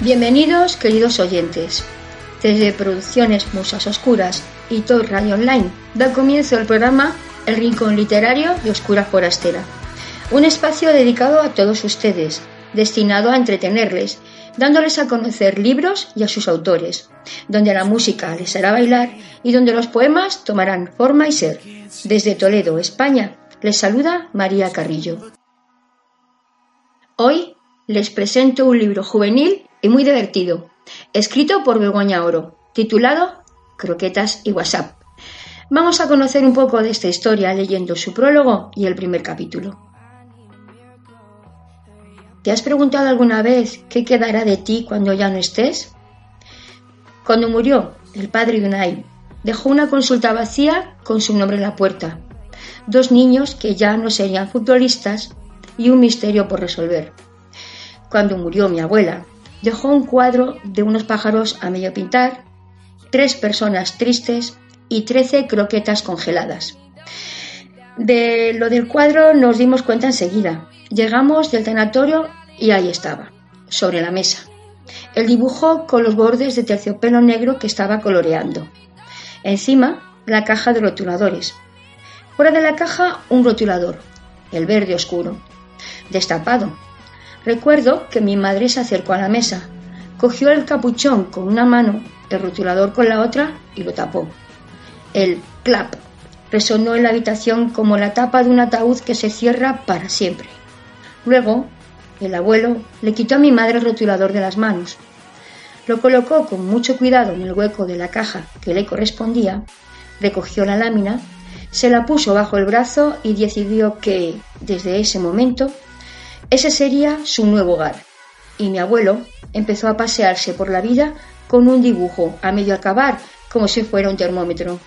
Bienvenidos, queridos oyentes. Desde Producciones Musas Oscuras y Top Radio Online da comienzo el programa El Rincón Literario de Oscura Forastera, un espacio dedicado a todos ustedes, destinado a entretenerles, dándoles a conocer libros y a sus autores, donde la música les hará bailar y donde los poemas tomarán forma y ser. Desde Toledo, España, les saluda María Carrillo. Hoy les presento un libro juvenil y muy divertido, escrito por Begoña Oro, titulado Croquetas y WhatsApp. Vamos a conocer un poco de esta historia leyendo su prólogo y el primer capítulo. ¿Te has preguntado alguna vez qué quedará de ti cuando ya no estés? Cuando murió el padre de Unai, dejó una consulta vacía con su nombre en la puerta, dos niños que ya no serían futbolistas y un misterio por resolver. Cuando murió mi abuela, dejó un cuadro de unos pájaros a medio pintar, tres personas tristes y trece croquetas congeladas. De lo del cuadro nos dimos cuenta enseguida. Llegamos del tanatorio y ahí estaba, sobre la mesa. El dibujo con los bordes de terciopelo negro que estaba coloreando. Encima, la caja de rotuladores. Fuera de la caja, un rotulador, el verde oscuro. Destapado, Recuerdo que mi madre se acercó a la mesa, cogió el capuchón con una mano, el rotulador con la otra y lo tapó. El clap resonó en la habitación como la tapa de un ataúd que se cierra para siempre. Luego, el abuelo le quitó a mi madre el rotulador de las manos. Lo colocó con mucho cuidado en el hueco de la caja que le correspondía, recogió la lámina, se la puso bajo el brazo y decidió que, desde ese momento, ese sería su nuevo hogar. Y mi abuelo empezó a pasearse por la vida con un dibujo a medio acabar, como si fuera un termómetro.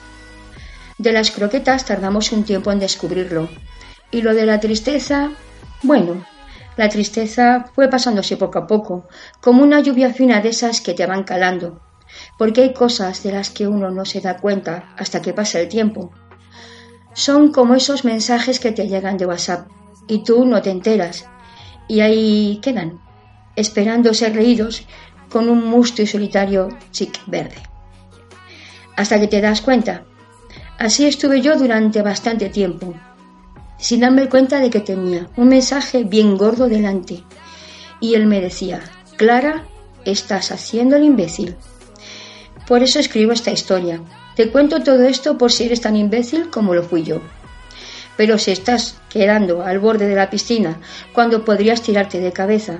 De las croquetas tardamos un tiempo en descubrirlo. Y lo de la tristeza, bueno, la tristeza fue pasándose poco a poco, como una lluvia fina de esas que te van calando, porque hay cosas de las que uno no se da cuenta hasta que pasa el tiempo. Son como esos mensajes que te llegan de WhatsApp y tú no te enteras y ahí quedan, esperando ser leídos con un musto y solitario chic verde. Hasta que te das cuenta. Así estuve yo durante bastante tiempo, sin darme cuenta de que tenía un mensaje bien gordo delante. Y él me decía, Clara, estás haciendo el imbécil. Por eso escribo esta historia. Te cuento todo esto por si eres tan imbécil como lo fui yo. Pero si estás quedando al borde de la piscina cuando podrías tirarte de cabeza,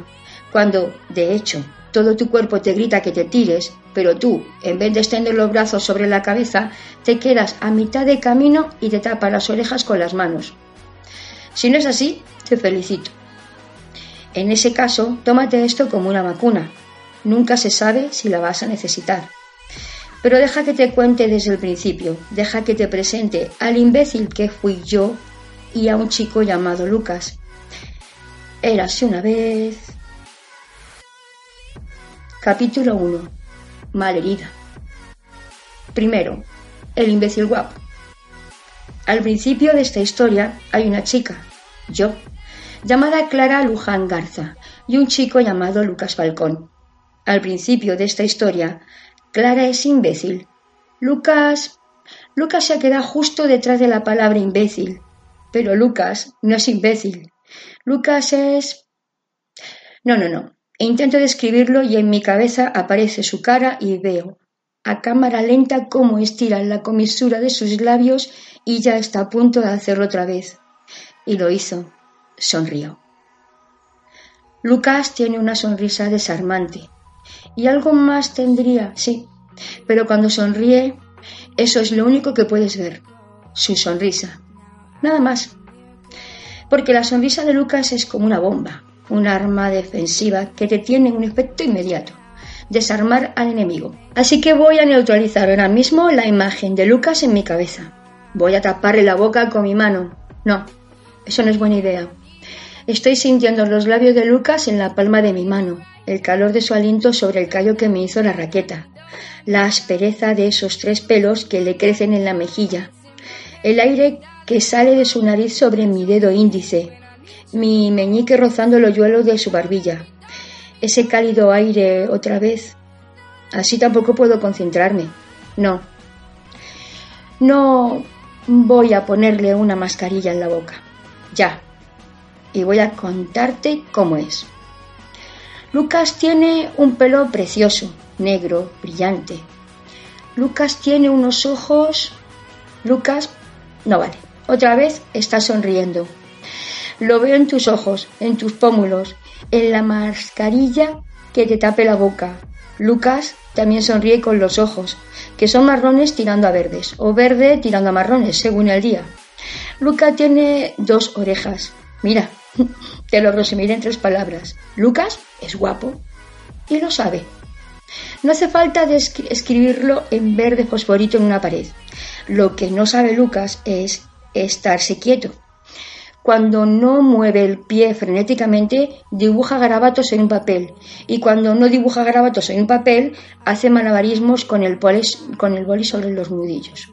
cuando, de hecho, todo tu cuerpo te grita que te tires, pero tú, en vez de extender los brazos sobre la cabeza, te quedas a mitad de camino y te tapas las orejas con las manos. Si no es así, te felicito. En ese caso, tómate esto como una vacuna. Nunca se sabe si la vas a necesitar. Pero deja que te cuente desde el principio, deja que te presente al imbécil que fui yo y a un chico llamado Lucas. Érase una vez. Capítulo 1. Malherida. Primero, el imbécil guapo. Al principio de esta historia hay una chica, yo, llamada Clara Luján Garza, y un chico llamado Lucas Falcón. Al principio de esta historia Clara es imbécil. Lucas. Lucas se ha quedado justo detrás de la palabra imbécil. Pero Lucas no es imbécil. Lucas es. No, no, no. E intento describirlo y en mi cabeza aparece su cara y veo a cámara lenta cómo estira la comisura de sus labios y ya está a punto de hacerlo otra vez. Y lo hizo. Sonrió. Lucas tiene una sonrisa desarmante, y algo más tendría, sí. Pero cuando sonríe, eso es lo único que puedes ver, su sonrisa. Nada más. Porque la sonrisa de Lucas es como una bomba, un arma defensiva que te tiene un efecto inmediato, desarmar al enemigo. Así que voy a neutralizar ahora mismo la imagen de Lucas en mi cabeza. Voy a taparle la boca con mi mano. No, eso no es buena idea. Estoy sintiendo los labios de Lucas en la palma de mi mano, el calor de su aliento sobre el callo que me hizo la raqueta, la aspereza de esos tres pelos que le crecen en la mejilla, el aire que sale de su nariz sobre mi dedo índice, mi meñique rozando el hoyuelo de su barbilla, ese cálido aire otra vez. Así tampoco puedo concentrarme. No. No voy a ponerle una mascarilla en la boca. Ya. Y voy a contarte cómo es. Lucas tiene un pelo precioso, negro, brillante. Lucas tiene unos ojos... Lucas... No vale. Otra vez está sonriendo. Lo veo en tus ojos, en tus pómulos, en la mascarilla que te tape la boca. Lucas también sonríe con los ojos, que son marrones tirando a verdes, o verde tirando a marrones, según el día. Lucas tiene dos orejas. Mira, te lo resumiré en tres palabras. Lucas es guapo y lo sabe. No hace falta escribirlo en verde fosforito en una pared. Lo que no sabe Lucas es estarse quieto. Cuando no mueve el pie frenéticamente, dibuja garabatos en un papel. Y cuando no dibuja garabatos en un papel, hace malabarismos con el, con el boli sobre los nudillos.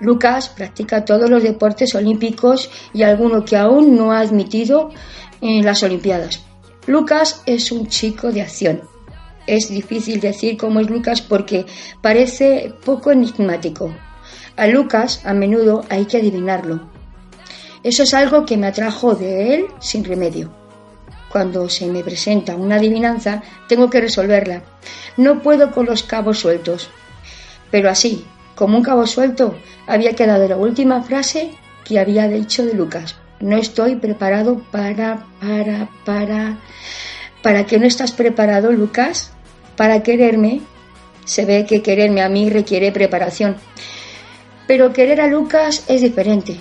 Lucas practica todos los deportes olímpicos y alguno que aún no ha admitido en las Olimpiadas. Lucas es un chico de acción. Es difícil decir cómo es Lucas porque parece poco enigmático. A Lucas a menudo hay que adivinarlo. Eso es algo que me atrajo de él sin remedio. Cuando se me presenta una adivinanza, tengo que resolverla. No puedo con los cabos sueltos. Pero así, como un cabo suelto, había quedado la última frase que había dicho de Lucas. No estoy preparado para, para, para... ¿Para qué no estás preparado, Lucas? Para quererme. Se ve que quererme a mí requiere preparación. Pero querer a Lucas es diferente.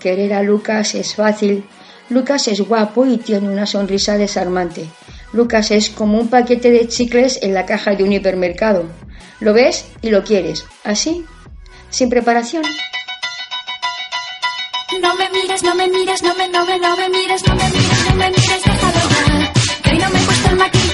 Querer a Lucas es fácil. Lucas es guapo y tiene una sonrisa desarmante. Lucas es como un paquete de chicles en la caja de un hipermercado. Lo ves y lo quieres. Así, sin preparación. No me mires, no me mires, no me, no me, no me mires, no me mires, no me mires, déjalo. Que no me he el maquillaje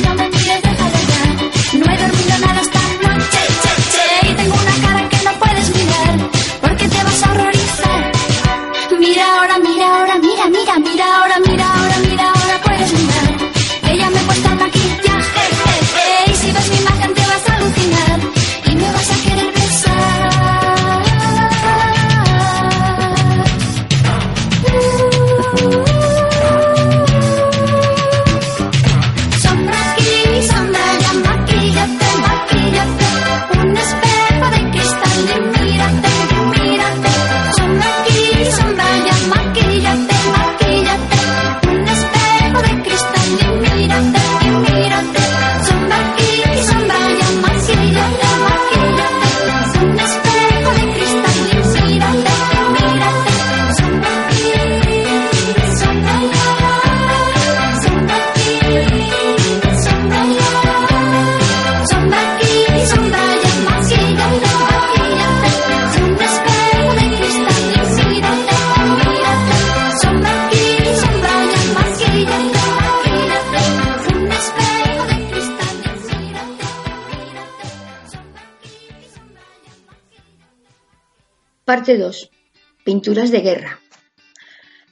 De guerra.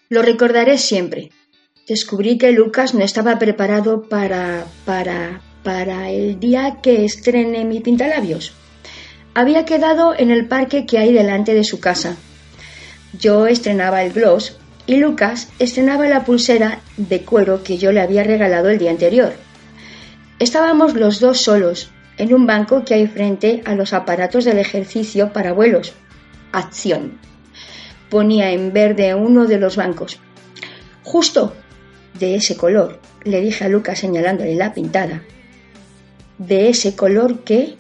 Lo recordaré siempre. Descubrí que Lucas no estaba preparado para. para. para el día que estrene mi pintalabios. Había quedado en el parque que hay delante de su casa. Yo estrenaba el gloss y Lucas estrenaba la pulsera de cuero que yo le había regalado el día anterior. Estábamos los dos solos, en un banco que hay frente a los aparatos del ejercicio para vuelos. Acción. Ponía en verde uno de los bancos. Justo de ese color, le dije a Lucas señalándole la pintada. ¿De ese color qué?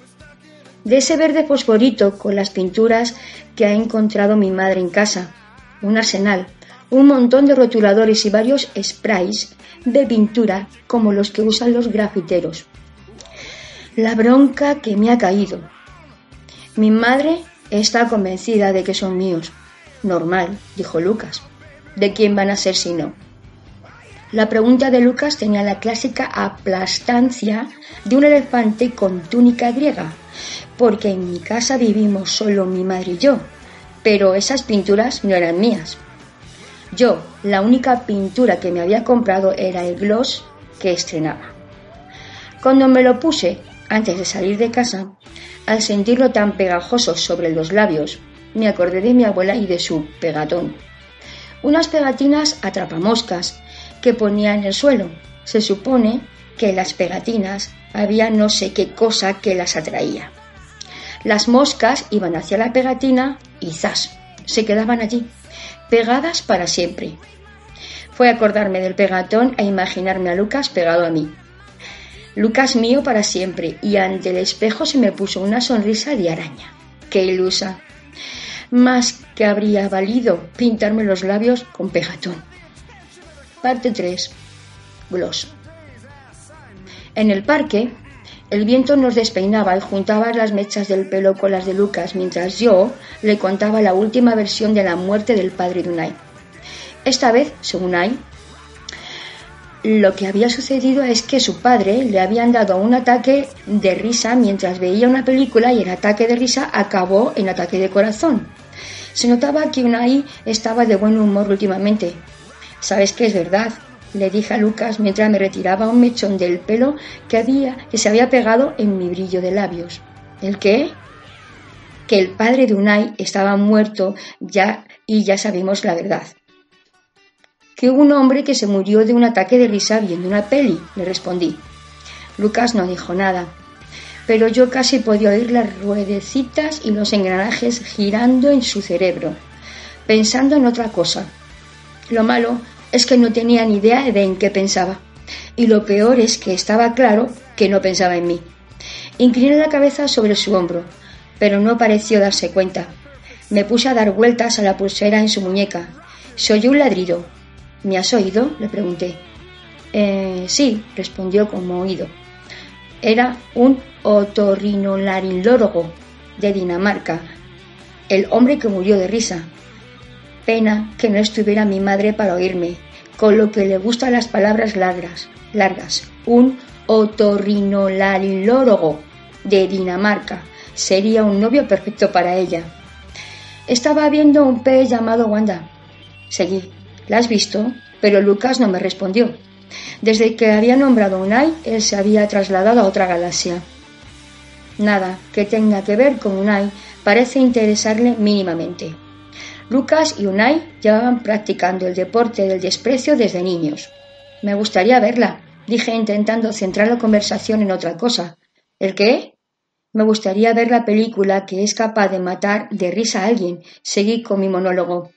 De ese verde fosforito con las pinturas que ha encontrado mi madre en casa. Un arsenal, un montón de rotuladores y varios sprays de pintura como los que usan los grafiteros. La bronca que me ha caído. Mi madre está convencida de que son míos. Normal, dijo Lucas. ¿De quién van a ser si no? La pregunta de Lucas tenía la clásica aplastancia de un elefante con túnica griega, porque en mi casa vivimos solo mi madre y yo, pero esas pinturas no eran mías. Yo, la única pintura que me había comprado era el gloss que estrenaba. Cuando me lo puse antes de salir de casa, al sentirlo tan pegajoso sobre los labios, me acordé de mi abuela y de su pegatón. Unas pegatinas atrapamoscas que ponía en el suelo. Se supone que las pegatinas había no sé qué cosa que las atraía. Las moscas iban hacia la pegatina y ¡zas! se quedaban allí, pegadas para siempre. Fue acordarme del pegatón e imaginarme a Lucas pegado a mí. Lucas mío para siempre, y ante el espejo se me puso una sonrisa de araña. ¡Qué ilusa! Más que habría valido pintarme los labios con pegatón. Parte 3. Gloss. En el parque, el viento nos despeinaba y juntaba las mechas del pelo con las de Lucas mientras yo le contaba la última versión de la muerte del padre de Unai. Esta vez, según Unai, lo que había sucedido es que su padre le habían dado un ataque de risa mientras veía una película y el ataque de risa acabó en ataque de corazón. Se notaba que Unai estaba de buen humor últimamente. ¿Sabes que es verdad? le dije a Lucas mientras me retiraba un mechón del pelo que, había, que se había pegado en mi brillo de labios. ¿El qué? Que el padre de Unai estaba muerto ya y ya sabemos la verdad. Que hubo un hombre que se murió de un ataque de risa viendo una peli, le respondí. Lucas no dijo nada, pero yo casi podía oír las ruedecitas y los engranajes girando en su cerebro, pensando en otra cosa. Lo malo es que no tenía ni idea de en qué pensaba. Y lo peor es que estaba claro que no pensaba en mí. Incliné la cabeza sobre su hombro, pero no pareció darse cuenta. Me puse a dar vueltas a la pulsera en su muñeca. Se oyó un ladrido. ¿Me has oído? le pregunté. Eh, sí, respondió como oído. Era un otorrinolaringólogo de Dinamarca, el hombre que murió de risa. Pena que no estuviera mi madre para oírme, con lo que le gustan las palabras largas. largas. Un otorrinolaringólogo de Dinamarca sería un novio perfecto para ella. Estaba viendo un pez llamado Wanda. Seguí. ¿La has visto? Pero Lucas no me respondió. Desde que había nombrado a Unai, él se había trasladado a otra galaxia. Nada que tenga que ver con Unai parece interesarle mínimamente. Lucas y Unai llevaban practicando el deporte del desprecio desde niños. Me gustaría verla, dije intentando centrar la conversación en otra cosa. ¿El qué? Me gustaría ver la película que es capaz de matar de risa a alguien. Seguí con mi monólogo.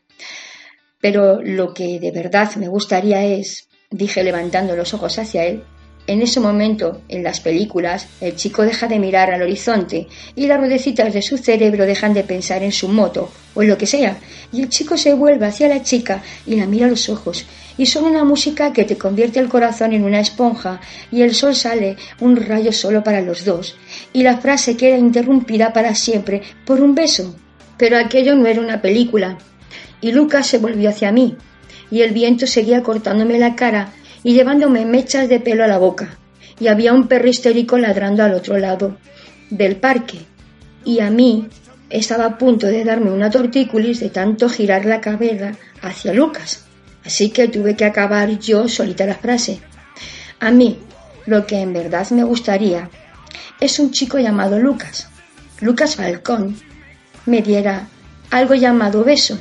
Pero lo que de verdad me gustaría es, dije levantando los ojos hacia él, en ese momento, en las películas, el chico deja de mirar al horizonte y las ruedecitas de su cerebro dejan de pensar en su moto o en lo que sea, y el chico se vuelve hacia la chica y la mira a los ojos, y son una música que te convierte el corazón en una esponja, y el sol sale un rayo solo para los dos, y la frase queda interrumpida para siempre por un beso. Pero aquello no era una película, y Lucas se volvió hacia mí, y el viento seguía cortándome la cara y llevándome mechas de pelo a la boca, y había un perro histérico ladrando al otro lado del parque, y a mí estaba a punto de darme una tortícolis de tanto girar la cabeza hacia Lucas, así que tuve que acabar yo solita la frase. A mí, lo que en verdad me gustaría es un chico llamado Lucas, Lucas Falcón, me diera algo llamado beso,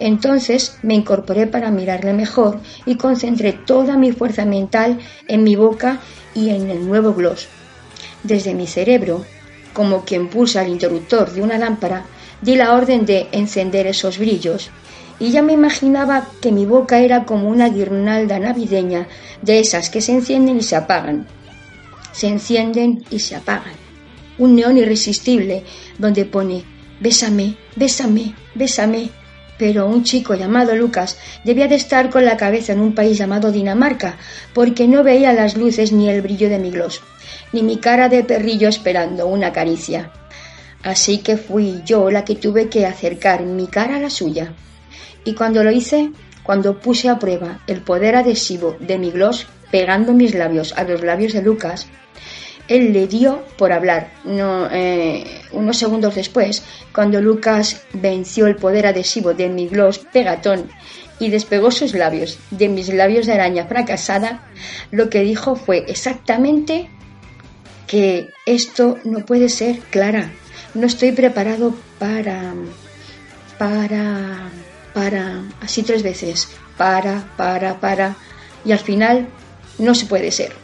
Entonces me incorporé para mirarle mejor y concentré toda mi fuerza mental en mi boca y en el nuevo gloss. Desde mi cerebro, como quien pulsa el interruptor de una lámpara, di la orden de encender esos brillos y ya me imaginaba que mi boca era como una guirnalda navideña de esas que se encienden y se apagan. Se encienden y se apagan. Un neón irresistible donde pone Bésame, bésame, bésame. Pero un chico llamado Lucas debía de estar con la cabeza en un país llamado Dinamarca, porque no veía las luces ni el brillo de mi gloss, ni mi cara de perrillo esperando una caricia. Así que fui yo la que tuve que acercar mi cara a la suya. Y cuando lo hice, cuando puse a prueba el poder adhesivo de mi gloss pegando mis labios a los labios de Lucas, él le dio por hablar. No, eh, unos segundos después, cuando Lucas venció el poder adhesivo de mi gloss pegatón y despegó sus labios de mis labios de araña fracasada, lo que dijo fue exactamente que esto no puede ser, Clara. No estoy preparado para... para... para... así tres veces. Para, para, para. Y al final no se puede ser.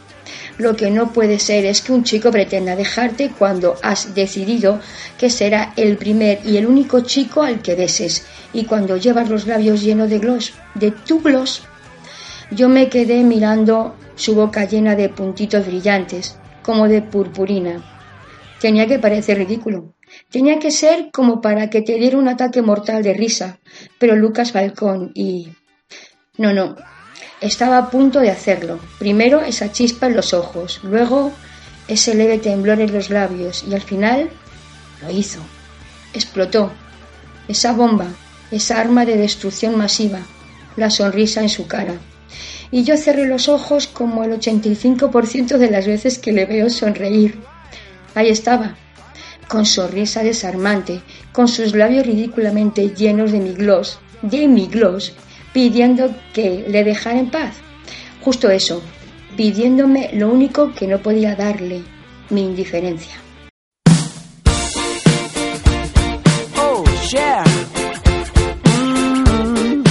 Lo que no puede ser es que un chico pretenda dejarte cuando has decidido que será el primer y el único chico al que beses y cuando llevas los labios llenos de gloss, de tu gloss. Yo me quedé mirando su boca llena de puntitos brillantes, como de purpurina. Tenía que parecer ridículo. Tenía que ser como para que te diera un ataque mortal de risa. Pero Lucas Falcón y... No, no, estaba a punto de hacerlo. Primero esa chispa en los ojos, luego ese leve temblor en los labios y al final lo hizo. Explotó. Esa bomba, esa arma de destrucción masiva, la sonrisa en su cara. Y yo cerré los ojos como el 85% de las veces que le veo sonreír. Ahí estaba, con sonrisa desarmante, con sus labios ridículamente llenos de mi gloss, de mi gloss, pidiendo que le dejara en paz. Justo eso, pidiéndome lo único que no podía darle, mi indiferencia. Oh, yeah. Mm.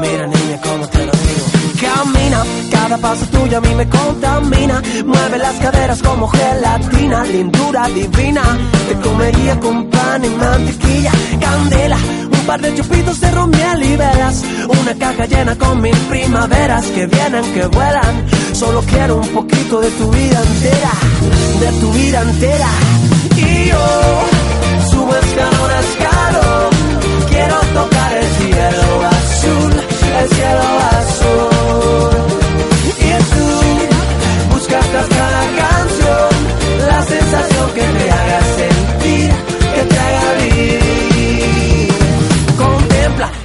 Mira, niña, cómo te lo digo. Camina, cada paso tuyo a mí me contamina. Mueve las caderas como gelatina, lindura divina. Te comería con pan y mantequilla, candela par de chupitos de romiel y velas. Una caja llena con mil primaveras que vienen, que vuelan. Solo quiero un poquito de tu vida entera, de tu vida entera. Y yo subo escalón a escalón. Quiero tocar el cielo azul, el cielo azul.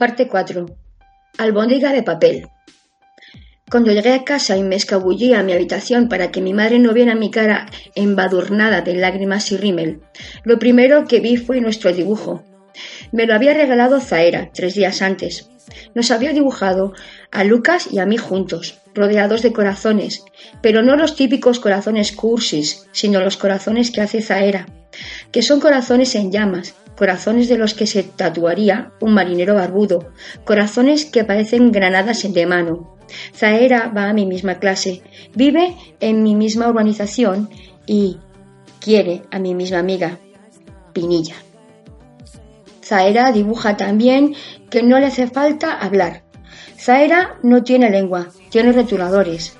Parte 4. Albóndiga de papel. Cuando llegué a casa y me escabullí a mi habitación para que mi madre no viera mi cara embadurnada de lágrimas y rímel, lo primero que vi fue nuestro dibujo. Me lo había regalado Zaera tres días antes. Nos había dibujado a Lucas y a mí juntos, rodeados de corazones, pero no los típicos corazones cursis, sino los corazones que hace Zaera, que son corazones en llamas, corazones de los que se tatuaría un marinero barbudo, corazones que parecen granadas de mano. Zaera va a mi misma clase, vive en mi misma urbanización y quiere a mi misma amiga, Pinilla. Zaera dibuja también que no le hace falta hablar. Zaera no tiene lengua, tiene retuladores.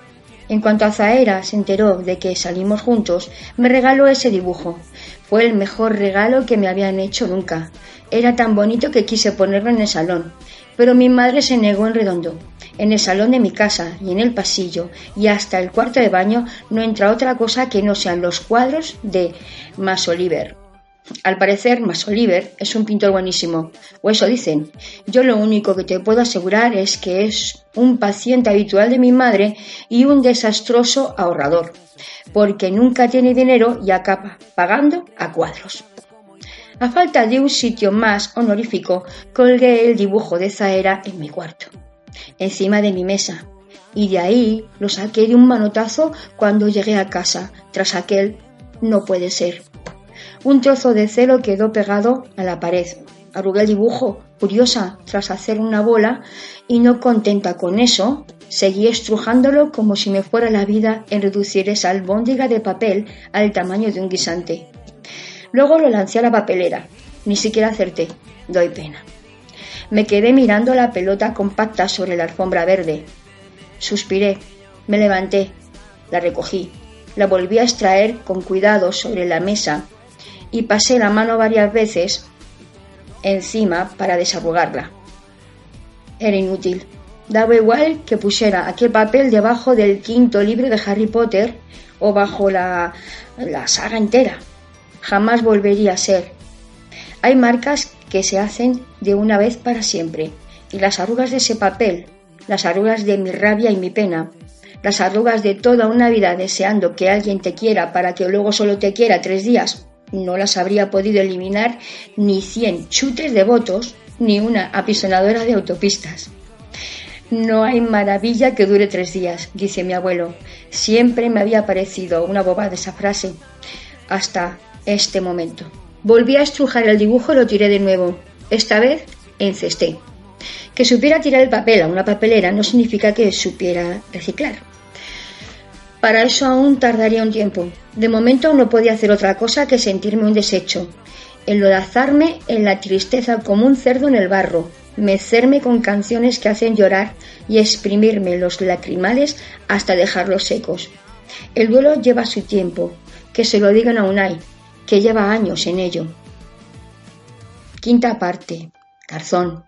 En cuanto a Zaera se enteró de que salimos juntos, me regaló ese dibujo. Fue el mejor regalo que me habían hecho nunca. Era tan bonito que quise ponerlo en el salón. Pero mi madre se negó en redondo. En el salón de mi casa y en el pasillo y hasta el cuarto de baño no entra otra cosa que no sean los cuadros de Mas Oliver. Al parecer, Mas Oliver es un pintor buenísimo, o eso dicen. Yo lo único que te puedo asegurar es que es un paciente habitual de mi madre y un desastroso ahorrador, porque nunca tiene dinero y acaba pagando a cuadros. A falta de un sitio más honorífico, colgué el dibujo de Zaera en mi cuarto, encima de mi mesa, y de ahí lo saqué de un manotazo cuando llegué a casa, tras aquel no puede ser un trozo de celo quedó pegado a la pared. Arrugué el dibujo, curiosa, tras hacer una bola, y no contenta con eso, seguí estrujándolo como si me fuera la vida en reducir esa albóndiga de papel al tamaño de un guisante. Luego lo lancé a la papelera. Ni siquiera acerté. Doy pena. Me quedé mirando la pelota compacta sobre la alfombra verde. Suspiré. Me levanté. La recogí. La volví a extraer con cuidado sobre la mesa y pasé la mano varias veces encima para desarrugarla. Era inútil. Daba igual que pusiera aquel papel debajo del quinto libro de Harry Potter o bajo la, la saga entera. Jamás volvería a ser. Hay marcas que se hacen de una vez para siempre, y las arrugas de ese papel, las arrugas de mi rabia y mi pena, las arrugas de toda una vida deseando que alguien te quiera para que luego solo te quiera tres días no las habría podido eliminar ni cien chutes de votos ni una apisonadora de autopistas. No hay maravilla que dure tres días, dice mi abuelo. Siempre me había parecido una bobada esa frase, hasta este momento. Volví a estrujar el dibujo y lo tiré de nuevo. Esta vez encesté. Que supiera tirar el papel a una papelera no significa que supiera reciclar. Para eso aún tardaría un tiempo. De momento no podía hacer otra cosa que sentirme un desecho, enlodazarme en la tristeza como un cerdo en el barro, mecerme con canciones que hacen llorar y exprimirme los lacrimales hasta dejarlos secos. El duelo lleva su tiempo, que se lo digan a Unai, que lleva años en ello. Quinta parte. Garzón.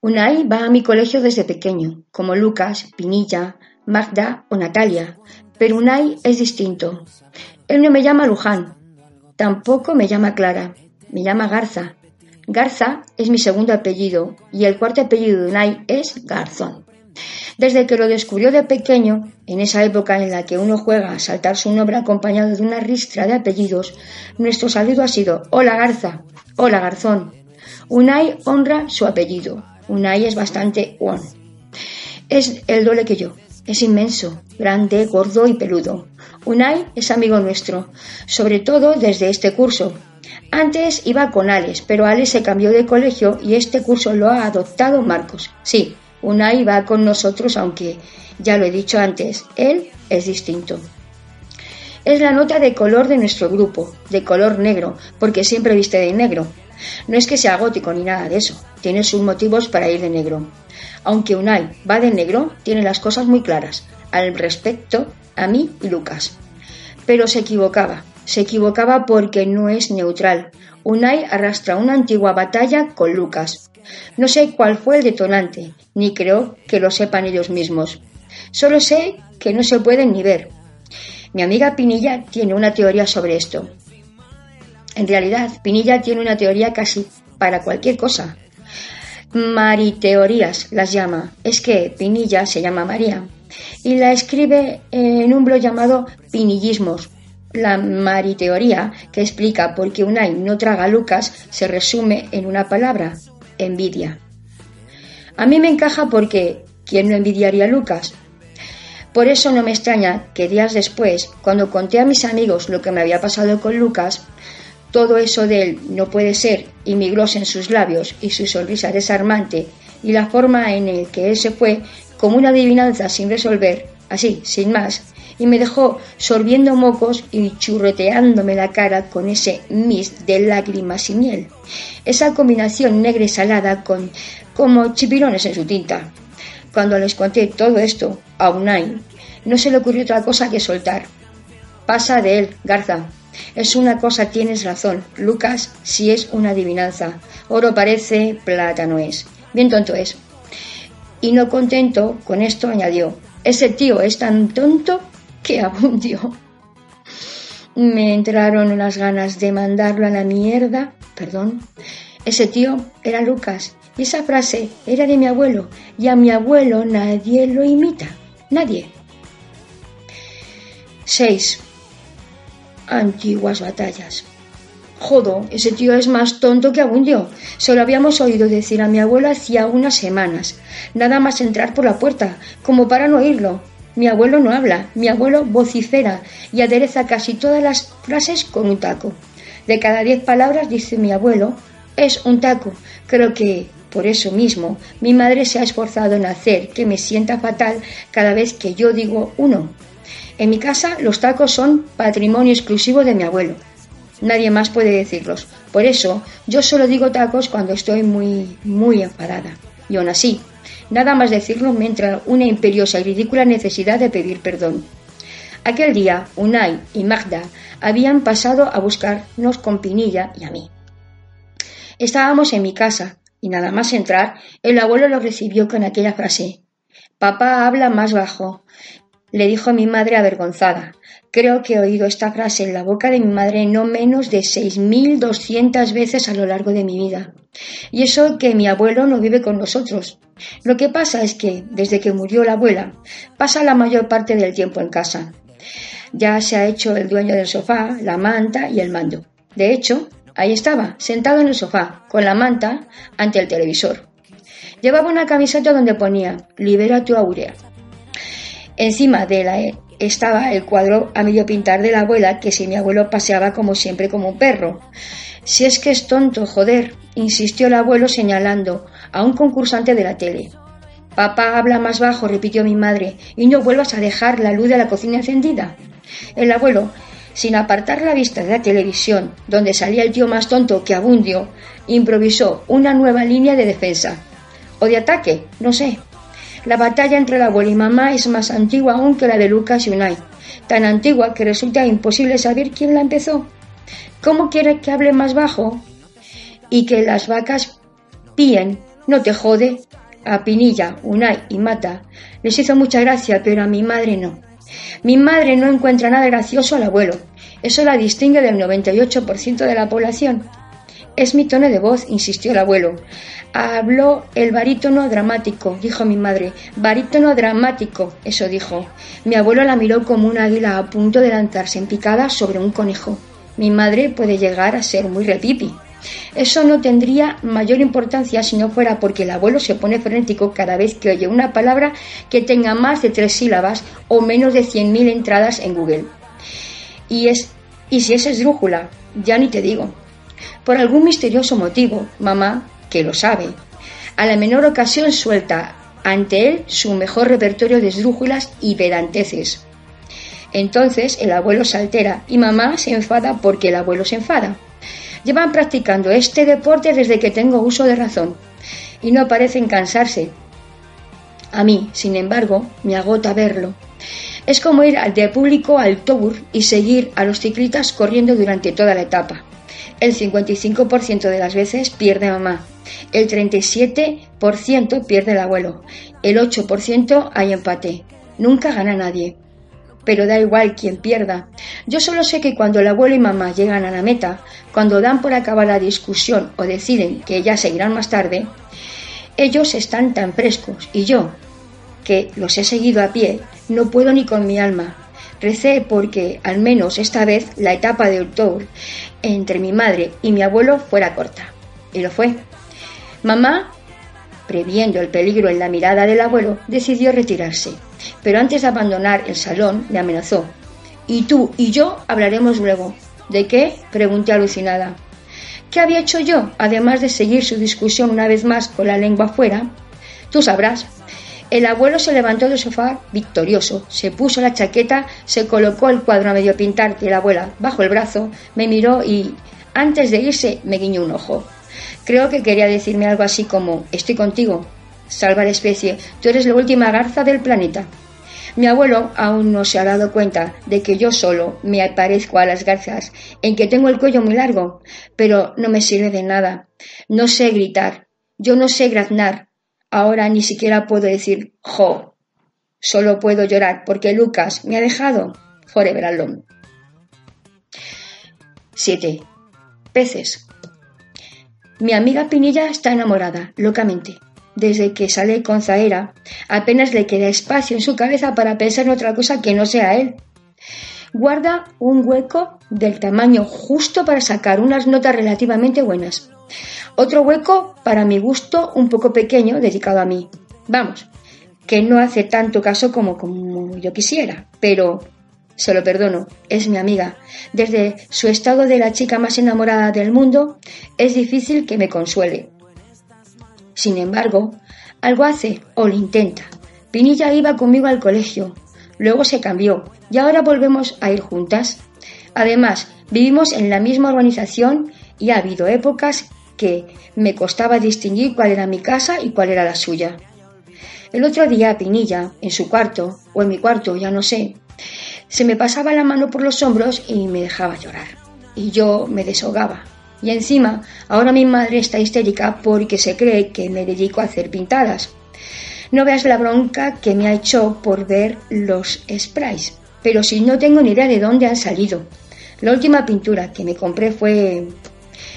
Unai va a mi colegio desde pequeño, como Lucas, Pinilla, Magda o Natalia, pero Unai es distinto. Él no me llama Luján, tampoco me llama Clara, me llama Garza. Garza es mi segundo apellido y el cuarto apellido de Unai es Garzón. Desde que lo descubrió de pequeño, en esa época en la que uno juega a saltar su nombre acompañado de una ristra de apellidos, nuestro saludo ha sido Hola Garza, Hola Garzón. Unai honra su apellido. Unai es bastante one. Es el doble que yo. Es inmenso, grande, gordo y peludo. Unai es amigo nuestro, sobre todo desde este curso. Antes iba con Alex, pero Alex se cambió de colegio y este curso lo ha adoptado Marcos. Sí, Unai va con nosotros, aunque ya lo he dicho antes, él es distinto. Es la nota de color de nuestro grupo, de color negro, porque siempre viste de negro. No es que sea gótico ni nada de eso, tiene sus motivos para ir de negro. Aunque Unai va de negro, tiene las cosas muy claras al respecto a mí y Lucas. Pero se equivocaba, se equivocaba porque no es neutral. Unai arrastra una antigua batalla con Lucas. No sé cuál fue el detonante, ni creo que lo sepan ellos mismos. Solo sé que no se pueden ni ver. Mi amiga Pinilla tiene una teoría sobre esto. En realidad, Pinilla tiene una teoría casi para cualquier cosa. Mariteorías las llama. Es que Pinilla se llama María y la escribe en un blog llamado Pinillismos. La mariteoría, que explica por qué Unai no traga Lucas, se resume en una palabra, envidia. A mí me encaja porque ¿quién no envidiaría a Lucas? Por eso no me extraña que días después, cuando conté a mis amigos lo que me había pasado con Lucas, todo eso de él no puede ser y en sus labios y su sonrisa desarmante y la forma en el que él se fue como una adivinanza sin resolver, así, sin más, y me dejó sorbiendo mocos y churreteándome la cara con ese mist de lágrimas y miel. Esa combinación negra y salada con como chipirones en su tinta. Cuando les conté todo esto a Unai, no se le ocurrió otra cosa que soltar. Pasa de él, Garza. Es una cosa, tienes razón. Lucas, si es una adivinanza. Oro parece, plata no es. Bien tonto es. Y no contento con esto añadió, ese tío es tan tonto que abundió. Me entraron unas ganas de mandarlo a la mierda, perdón. Ese tío era Lucas y esa frase era de mi abuelo y a mi abuelo nadie lo imita, nadie. 6. Antiguas batallas. Jodo, ese tío es más tonto que abundio. Se lo habíamos oído decir a mi abuelo hacía unas semanas. Nada más entrar por la puerta, como para no oírlo. Mi abuelo no habla, mi abuelo vocifera y adereza casi todas las frases con un taco. De cada diez palabras, dice mi abuelo, es un taco. Creo que, por eso mismo, mi madre se ha esforzado en hacer que me sienta fatal cada vez que yo digo uno. En mi casa los tacos son patrimonio exclusivo de mi abuelo. Nadie más puede decirlos. Por eso yo solo digo tacos cuando estoy muy, muy enfadada. Y aún así, nada más decirlo me entra una imperiosa y ridícula necesidad de pedir perdón. Aquel día, Unai y Magda habían pasado a buscarnos con Pinilla y a mí. Estábamos en mi casa, y nada más entrar, el abuelo lo recibió con aquella frase. Papá habla más bajo, le dijo mi madre avergonzada. Creo que he oído esta frase en la boca de mi madre no menos de seis mil doscientas veces a lo largo de mi vida. Y eso que mi abuelo no vive con nosotros. Lo que pasa es que, desde que murió la abuela, pasa la mayor parte del tiempo en casa. Ya se ha hecho el dueño del sofá, la manta y el mando. De hecho, ahí estaba, sentado en el sofá, con la manta ante el televisor. Llevaba una camiseta donde ponía Libera tu aurea Encima de la estaba el cuadro a medio pintar de la abuela que si mi abuelo paseaba como siempre como un perro. Si es que es tonto, joder, insistió el abuelo señalando a un concursante de la tele. Papá habla más bajo, repitió mi madre, y no vuelvas a dejar la luz de la cocina encendida. El abuelo, sin apartar la vista de la televisión, donde salía el tío más tonto que abundio, improvisó una nueva línea de defensa. O de ataque, no sé. La batalla entre la abuela y mamá es más antigua aún que la de Lucas y Unai, tan antigua que resulta imposible saber quién la empezó. ¿Cómo quiere que hable más bajo? Y que las vacas píen, no te jode. A Pinilla, Unai y Mata les hizo mucha gracia, pero a mi madre no. Mi madre no encuentra nada gracioso al abuelo. Eso la distingue del 98% de la población. Es mi tono de voz, insistió el abuelo. Habló el barítono dramático, dijo mi madre. Barítono dramático, eso dijo. Mi abuelo la miró como un águila a punto de lanzarse en picada sobre un conejo. Mi madre puede llegar a ser muy repipi. Eso no tendría mayor importancia si no fuera porque el abuelo se pone frenético cada vez que oye una palabra que tenga más de tres sílabas o menos de cien mil entradas en Google. Y es y si es esdrújula, ya ni te digo. Por algún misterioso motivo, mamá, que lo sabe, a la menor ocasión suelta ante él su mejor repertorio de esdrújulas y pedanteces. Entonces el abuelo se altera y mamá se enfada porque el abuelo se enfada. Llevan practicando este deporte desde que tengo uso de razón y no parecen cansarse. A mí, sin embargo, me agota verlo. Es como ir de público al Tour y seguir a los ciclistas corriendo durante toda la etapa. El 55% de las veces pierde mamá, el 37% pierde el abuelo, el 8% hay empate. Nunca gana nadie. Pero da igual quien pierda. Yo solo sé que cuando el abuelo y mamá llegan a la meta, cuando dan por acabar la discusión o deciden que ya seguirán más tarde, ellos están tan frescos y yo, que los he seguido a pie, no puedo ni con mi alma. Recé porque, al menos esta vez, la etapa de tour entre mi madre y mi abuelo fuera corta. Y lo fue. Mamá previendo el peligro en la mirada del abuelo, decidió retirarse. Pero antes de abandonar el salón, me amenazó. Y tú y yo hablaremos luego. ¿De qué? pregunté alucinada. ¿Qué había hecho yo, además de seguir su discusión una vez más con la lengua afuera? Tú sabrás. El abuelo se levantó del sofá victorioso, se puso la chaqueta, se colocó el cuadro a medio pintar de la abuela bajo el brazo, me miró y, antes de irse, me guiñó un ojo. Creo que quería decirme algo así como, estoy contigo, salva la especie, tú eres la última garza del planeta. Mi abuelo aún no se ha dado cuenta de que yo solo me parezco a las garzas, en que tengo el cuello muy largo, pero no me sirve de nada. No sé gritar, yo no sé graznar. Ahora ni siquiera puedo decir jo. Solo puedo llorar porque Lucas me ha dejado. Forever alone. 7. Peces. Mi amiga Pinilla está enamorada, locamente. Desde que sale con Zaera, apenas le queda espacio en su cabeza para pensar en otra cosa que no sea él. Guarda un hueco del tamaño justo para sacar unas notas relativamente buenas. Otro hueco, para mi gusto, un poco pequeño, dedicado a mí. Vamos, que no hace tanto caso como, como yo quisiera, pero se lo perdono, es mi amiga. Desde su estado de la chica más enamorada del mundo, es difícil que me consuele. Sin embargo, algo hace o lo intenta. Pinilla iba conmigo al colegio, luego se cambió y ahora volvemos a ir juntas. Además, vivimos en la misma organización y ha habido épocas que me costaba distinguir cuál era mi casa y cuál era la suya. El otro día Pinilla, en su cuarto, o en mi cuarto, ya no sé, se me pasaba la mano por los hombros y me dejaba llorar. Y yo me deshogaba. Y encima, ahora mi madre está histérica porque se cree que me dedico a hacer pintadas. No veas la bronca que me ha hecho por ver los sprays. Pero si no tengo ni idea de dónde han salido. La última pintura que me compré fue...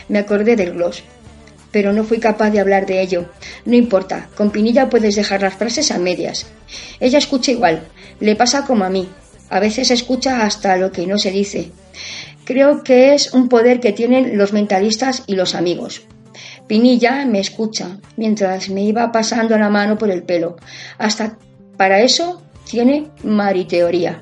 Me acordé del gloss. Pero no fui capaz de hablar de ello. No importa, con Pinilla puedes dejar las frases a medias. Ella escucha igual, le pasa como a mí, a veces escucha hasta lo que no se dice. Creo que es un poder que tienen los mentalistas y los amigos. Pinilla me escucha mientras me iba pasando la mano por el pelo. Hasta para eso tiene mariteoría.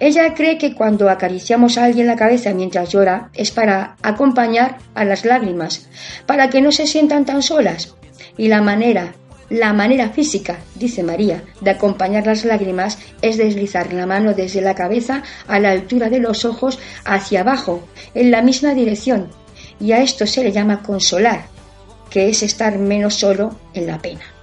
Ella cree que cuando acariciamos a alguien la cabeza mientras llora es para acompañar a las lágrimas, para que no se sientan tan solas. Y la manera la manera física, dice María, de acompañar las lágrimas es deslizar la mano desde la cabeza a la altura de los ojos hacia abajo, en la misma dirección, y a esto se le llama consolar, que es estar menos solo en la pena.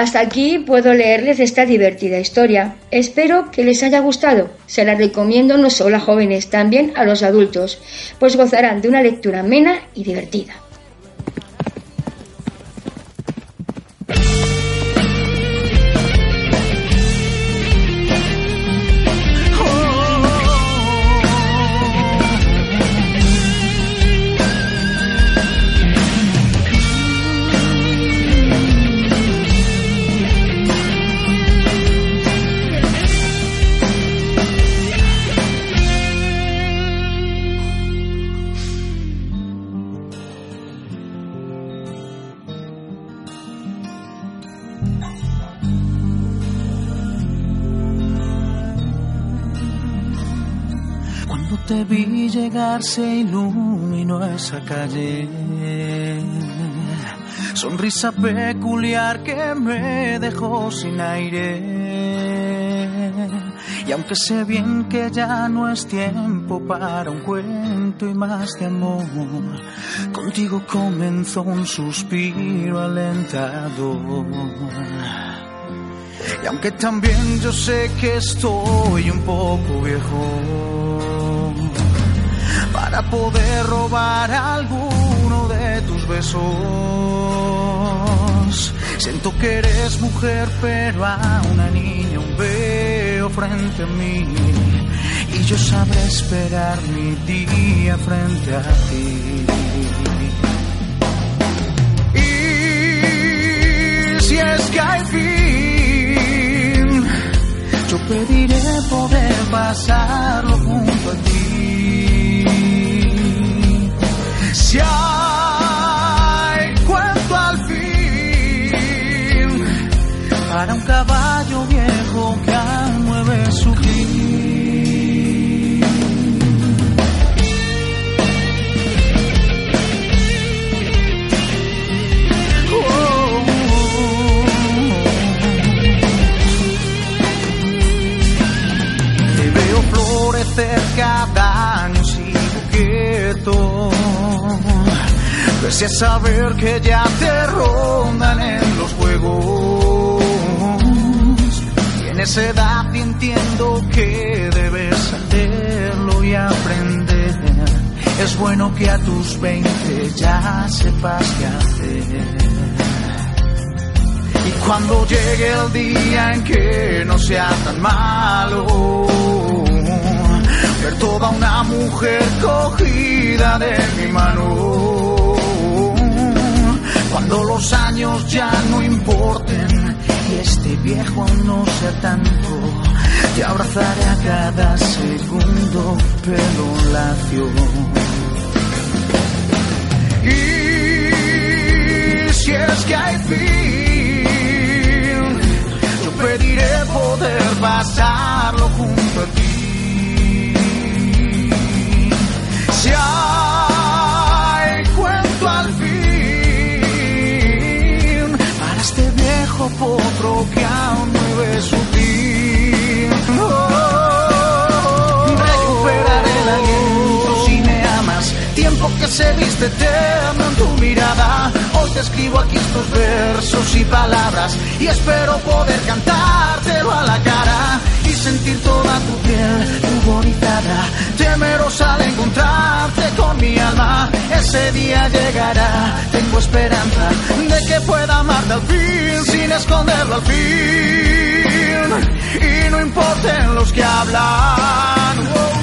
Hasta aquí puedo leerles esta divertida historia. Espero que les haya gustado. Se la recomiendo no solo a jóvenes, también a los adultos, pues gozarán de una lectura amena y divertida. Llegar se iluminó esa calle. Sonrisa peculiar que me dejó sin aire. Y aunque sé bien que ya no es tiempo para un cuento y más de amor, contigo comenzó un suspiro alentador. Y aunque también yo sé que estoy un poco viejo para poder robar alguno de tus besos, Siento que eres mujer, pero a una niña aún veo frente a mí. Y yo sabré esperar mi día frente a ti. Y si es que hay fin, yo pediré poder pasarlo junto a ti. Si hay cuento al fin para un caballo viejo que mueve su fin. Te veo florecer cada año sin buqueto. Pese a saber que ya te rondan en los juegos. Tienes edad entiendo que debes hacerlo y aprender. Es bueno que a tus 20 ya sepas qué hacer. Y cuando llegue el día en que no sea tan malo, ver toda una mujer cogida de mi mano. Los años ya no importen y este viejo no sea tanto, te abrazaré a cada segundo pelo lacio. Y si es que hay fin, yo pediré poder pasarlo junto a viejo potro que aún mueve su. Oh, recuperaré el aliento si me amas. Tiempo que se viste eterno en tu mirada. Hoy te escribo aquí estos versos y palabras. Y espero poder cantártelo a la cara. Sentir toda tu piel ruborizada. Temerosa al encontrarte con mi alma. Ese día llegará. Tengo esperanza de que pueda amarte al fin. Sin esconderlo al fin. Y no importen los que hablan.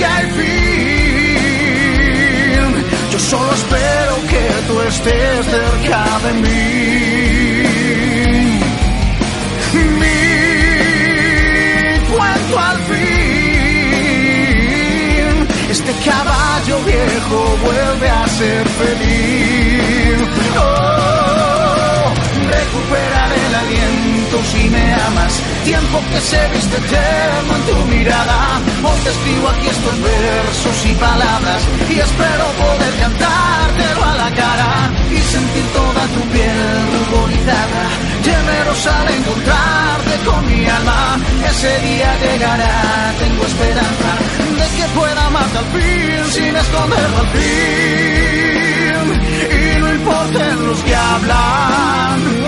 Que hay fin, yo solo espero que tú estés cerca de mí. Mi cuento al fin, este caballo viejo vuelve a ser feliz. Oh, recuperaré el aliento si me amas. Tiempo que se viste eterno en tu mirada. Hoy te escribo aquí estos versos y palabras. Y espero poder cantártelo a la cara. Y sentir toda tu piel ruborizada. Temerosa al encontrarte con mi alma. Ese día llegará, tengo esperanza de que pueda amarte al fin. Sin esconderlo al fin. Y no importen los que hablan.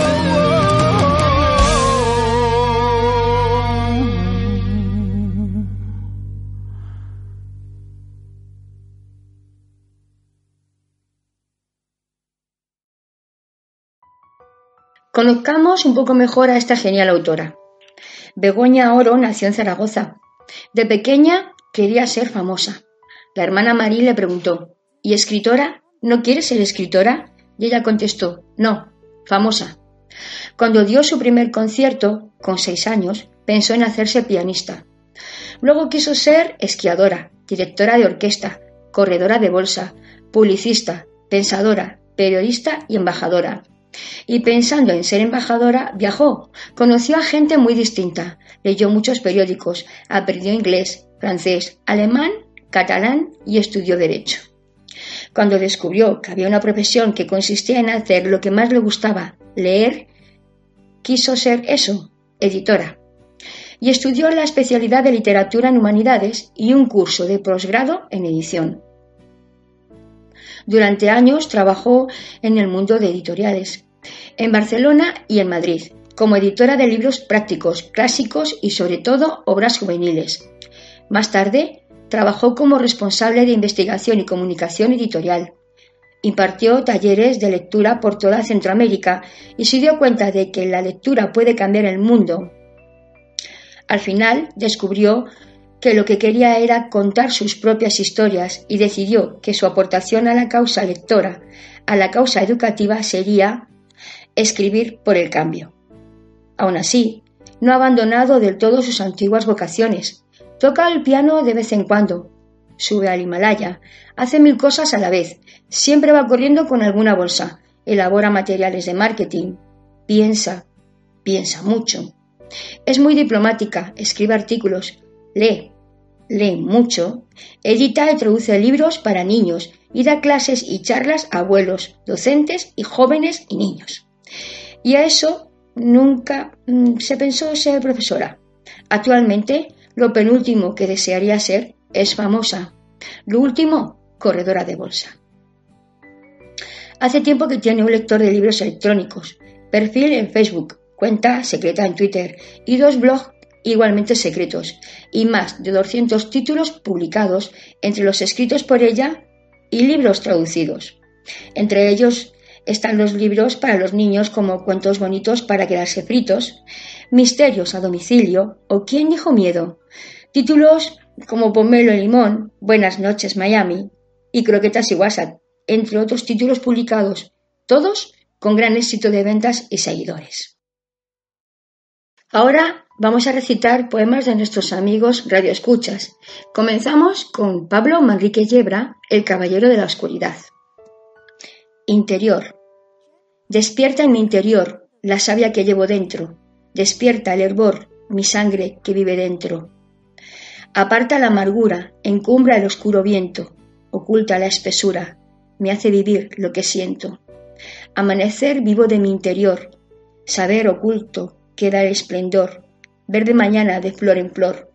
Conozcamos un poco mejor a esta genial autora. Begoña Oro nació en Zaragoza. De pequeña quería ser famosa. La hermana Marí le preguntó, ¿y escritora? ¿No quieres ser escritora? Y ella contestó, no, famosa. Cuando dio su primer concierto, con seis años, pensó en hacerse pianista. Luego quiso ser esquiadora, directora de orquesta, corredora de bolsa, publicista, pensadora, periodista y embajadora. Y pensando en ser embajadora, viajó, conoció a gente muy distinta, leyó muchos periódicos, aprendió inglés, francés, alemán, catalán y estudió derecho. Cuando descubrió que había una profesión que consistía en hacer lo que más le gustaba, leer, quiso ser eso, editora, y estudió la especialidad de literatura en humanidades y un curso de posgrado en edición. Durante años trabajó en el mundo de editoriales, en Barcelona y en Madrid, como editora de libros prácticos, clásicos y sobre todo obras juveniles. Más tarde, trabajó como responsable de investigación y comunicación editorial. Impartió talleres de lectura por toda Centroamérica y se dio cuenta de que la lectura puede cambiar el mundo. Al final descubrió que lo que quería era contar sus propias historias y decidió que su aportación a la causa lectora, a la causa educativa, sería escribir por el cambio. Aún así, no ha abandonado del todo sus antiguas vocaciones. Toca el piano de vez en cuando, sube al Himalaya, hace mil cosas a la vez, siempre va corriendo con alguna bolsa, elabora materiales de marketing, piensa, piensa mucho. Es muy diplomática, escribe artículos, lee, lee mucho, edita y traduce libros para niños y da clases y charlas a abuelos, docentes y jóvenes y niños. Y a eso nunca mm, se pensó ser profesora. Actualmente, lo penúltimo que desearía ser es famosa. Lo último, corredora de bolsa. Hace tiempo que tiene un lector de libros electrónicos, perfil en Facebook, cuenta secreta en Twitter y dos blogs igualmente secretos, y más de 200 títulos publicados entre los escritos por ella y libros traducidos. Entre ellos están los libros para los niños como Cuentos bonitos para quedarse fritos, Misterios a domicilio o ¿Quién dijo miedo? Títulos como Pomelo y Limón, Buenas noches Miami y Croquetas y WhatsApp, entre otros títulos publicados, todos con gran éxito de ventas y seguidores. Ahora vamos a recitar poemas de nuestros amigos radioescuchas. Comenzamos con Pablo Manrique Yebra, El Caballero de la Oscuridad. Interior. Despierta en mi interior la savia que llevo dentro. Despierta el hervor, mi sangre que vive dentro. Aparta la amargura, encumbra el oscuro viento, oculta la espesura, me hace vivir lo que siento. Amanecer vivo de mi interior, saber oculto queda el esplendor, verde mañana de flor en flor,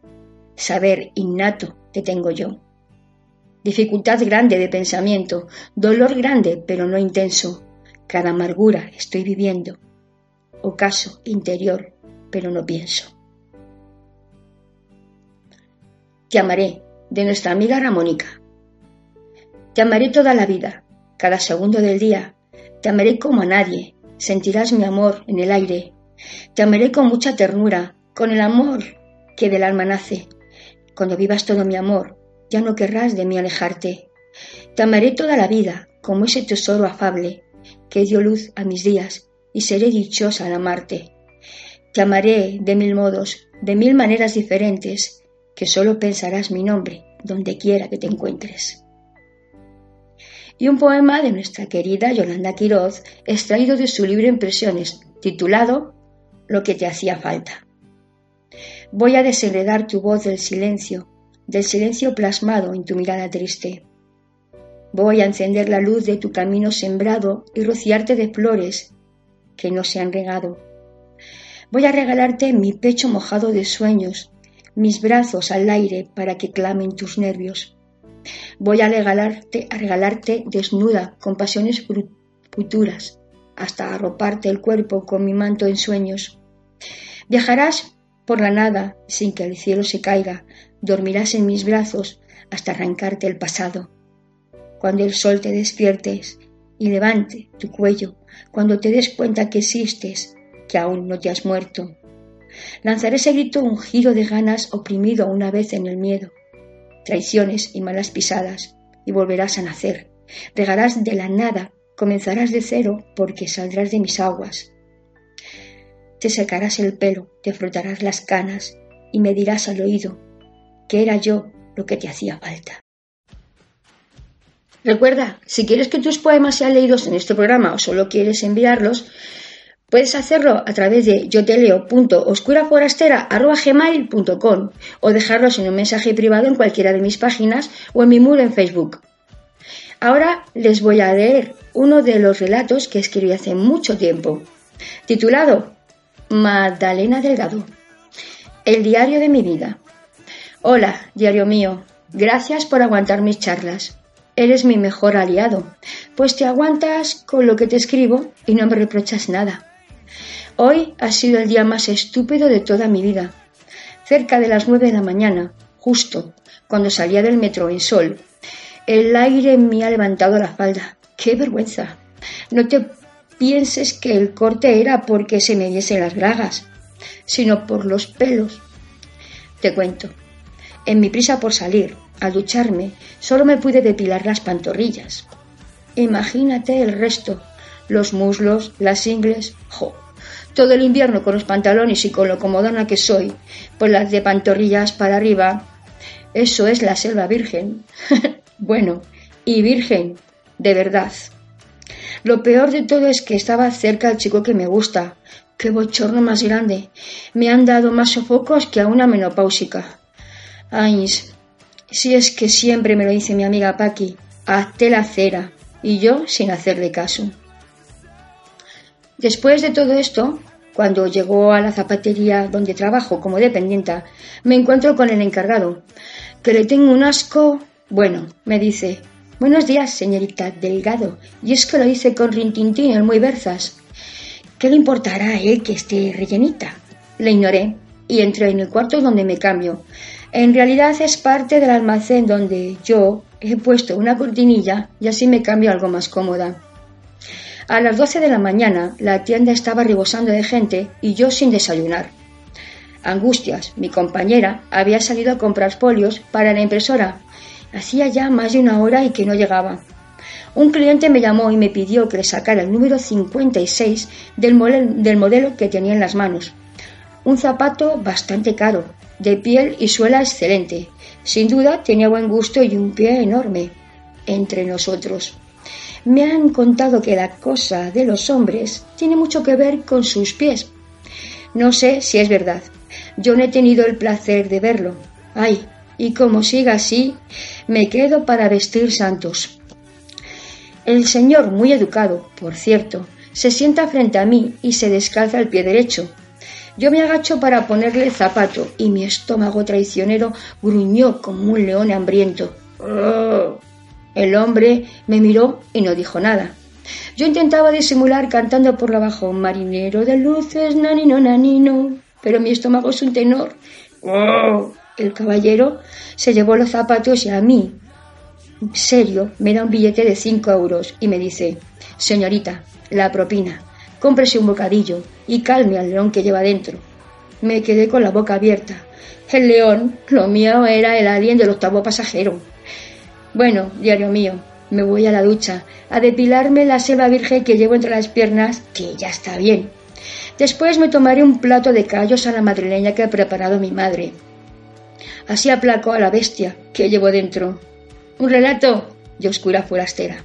saber innato que tengo yo. Dificultad grande de pensamiento, dolor grande pero no intenso, cada amargura estoy viviendo, ocaso interior pero no pienso. Te amaré, de nuestra amiga Ramónica. Te amaré toda la vida, cada segundo del día. Te amaré como a nadie. Sentirás mi amor en el aire. Te amaré con mucha ternura, con el amor que del alma nace. Cuando vivas todo mi amor, ya no querrás de mí alejarte. Te amaré toda la vida, como ese tesoro afable que dio luz a mis días, y seré dichosa al amarte. Te amaré de mil modos, de mil maneras diferentes, que solo pensarás mi nombre donde quiera que te encuentres. Y un poema de nuestra querida Yolanda Quiroz, extraído de su libro Impresiones, titulado Lo que te hacía falta. Voy a desenredar tu voz del silencio, del silencio plasmado en tu mirada triste. Voy a encender la luz de tu camino sembrado y rociarte de flores que no se han regado. Voy a regalarte mi pecho mojado de sueños, mis brazos al aire para que clamen tus nervios. Voy a regalarte, a regalarte desnuda con pasiones futuras, hasta arroparte el cuerpo con mi manto en sueños. Viajarás por la nada sin que el cielo se caiga, dormirás en mis brazos hasta arrancarte el pasado. Cuando el sol te despiertes y levante tu cuello, cuando te des cuenta que existes, que aún no te has muerto, Lanzaré ese grito un giro de ganas oprimido una vez en el miedo, traiciones y malas pisadas, y volverás a nacer. Regarás de la nada, comenzarás de cero porque saldrás de mis aguas. Te secarás el pelo, te frotarás las canas y me dirás al oído que era yo lo que te hacía falta. Recuerda, si quieres que tus poemas sean leídos en este programa o solo quieres enviarlos, Puedes hacerlo a través de yoteleo.oscuraforastera.gmail.com o dejarlos en un mensaje privado en cualquiera de mis páginas o en mi muro en Facebook. Ahora les voy a leer uno de los relatos que escribí hace mucho tiempo, titulado Magdalena Delgado. El diario de mi vida. Hola, diario mío. Gracias por aguantar mis charlas. Eres mi mejor aliado, pues te aguantas con lo que te escribo y no me reprochas nada. Hoy ha sido el día más estúpido de toda mi vida. Cerca de las nueve de la mañana, justo cuando salía del metro en sol, el aire me ha levantado la falda. ¡Qué vergüenza! No te pienses que el corte era porque se me viesen las bragas, sino por los pelos. Te cuento. En mi prisa por salir, al ducharme, solo me pude depilar las pantorrillas. Imagínate el resto, los muslos, las ingles, jo. Todo el invierno con los pantalones y con lo comodona que soy, pues las de pantorrillas para arriba, eso es la selva virgen. bueno, y virgen, de verdad. Lo peor de todo es que estaba cerca del chico que me gusta. Qué bochorno más grande. Me han dado más sofocos que a una menopáusica. Ay, si es que siempre me lo dice mi amiga Paqui, hazte la cera, y yo sin hacerle caso. Después de todo esto, cuando llegó a la zapatería donde trabajo como dependienta, me encuentro con el encargado, que le tengo un asco. Bueno, me dice, Buenos días, señorita Delgado. Y es que lo hice con rintintín muy versas. ¿Qué le importará a él que esté rellenita? Le ignoré y entré en el cuarto donde me cambio. En realidad es parte del almacén donde yo he puesto una cortinilla y así me cambio algo más cómoda. A las doce de la mañana la tienda estaba rebosando de gente y yo sin desayunar. Angustias, mi compañera, había salido a comprar folios para la impresora Hacía ya más de una hora y que no llegaba. Un cliente me llamó y me pidió que le sacara el número 56 del, del modelo que tenía en las manos. Un zapato bastante caro, de piel y suela excelente. Sin duda tenía buen gusto y un pie enorme. Entre nosotros. Me han contado que la cosa de los hombres tiene mucho que ver con sus pies. No sé si es verdad. Yo no he tenido el placer de verlo. Ay, y como siga así, me quedo para vestir santos. El señor, muy educado, por cierto, se sienta frente a mí y se descalza el pie derecho. Yo me agacho para ponerle el zapato y mi estómago traicionero gruñó como un león hambriento. ¡Oh! El hombre me miró y no dijo nada. Yo intentaba disimular cantando por lo bajo, marinero de luces, nanino, nanino, pero mi estómago es un tenor. El caballero se llevó los zapatos y a mí, serio, me da un billete de cinco euros y me dice, señorita, la propina, cómprese un bocadillo y calme al león que lleva dentro. Me quedé con la boca abierta. El león, lo mío era el alien del octavo pasajero. Bueno, diario mío, me voy a la ducha, a depilarme la seba virgen que llevo entre las piernas, que ya está bien. Después me tomaré un plato de callos a la madrileña que ha preparado mi madre. Así aplaco a la bestia que llevo dentro. Un relato de oscura forastera.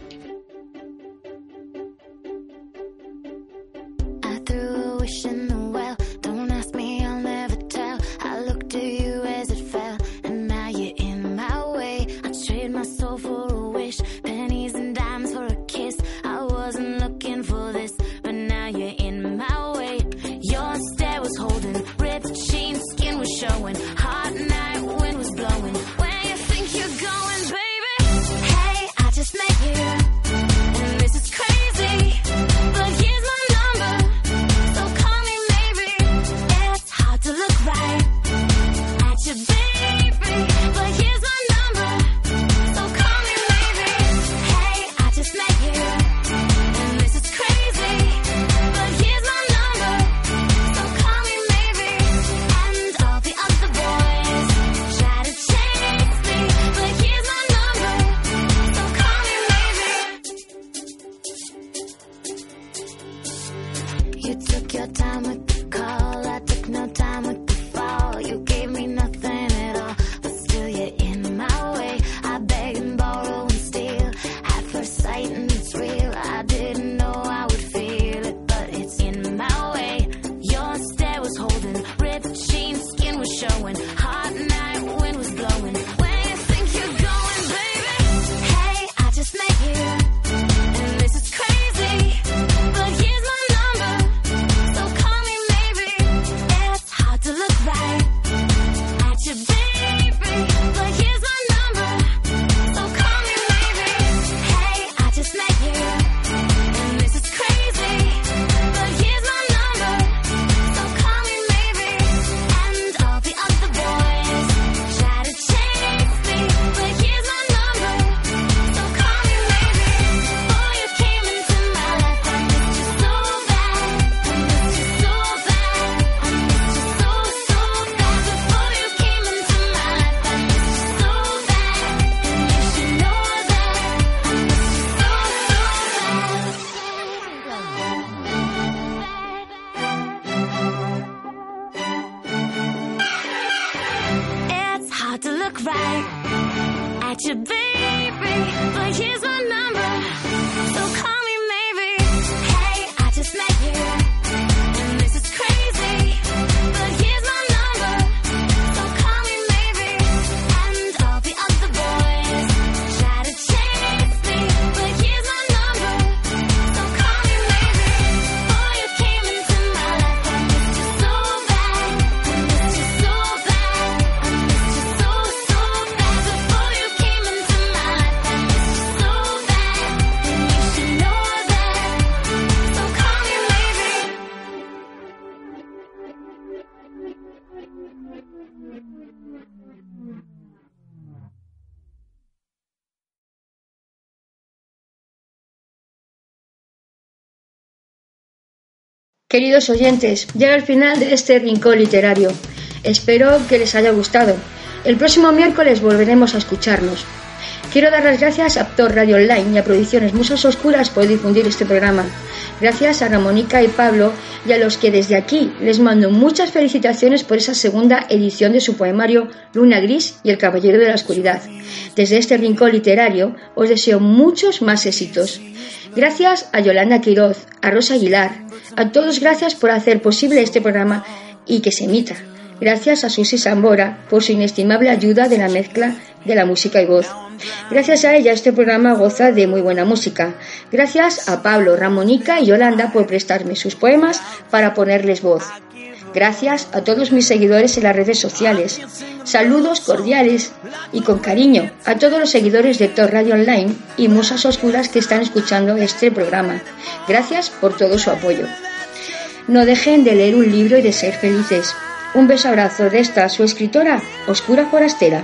Queridos oyentes, llega el final de este rincón literario. Espero que les haya gustado. El próximo miércoles volveremos a escucharnos. Quiero dar las gracias a Aptor Radio Online y a Producciones Musas Oscuras por difundir este programa. Gracias a Ramónica y Pablo y a los que desde aquí les mando muchas felicitaciones por esa segunda edición de su poemario Luna Gris y El Caballero de la Oscuridad. Desde este rincón literario os deseo muchos más éxitos. Gracias a Yolanda Quiroz, a Rosa Aguilar, a todos gracias por hacer posible este programa y que se emita. Gracias a Susi Sambora por su inestimable ayuda de la mezcla de la música y voz. Gracias a ella este programa goza de muy buena música. Gracias a Pablo, Ramónica y Yolanda por prestarme sus poemas para ponerles voz. Gracias a todos mis seguidores en las redes sociales. Saludos cordiales y con cariño a todos los seguidores de Tor Radio Online y Musas Oscuras que están escuchando este programa. Gracias por todo su apoyo. No dejen de leer un libro y de ser felices. Un beso abrazo de esta su escritora, Oscura Forastera.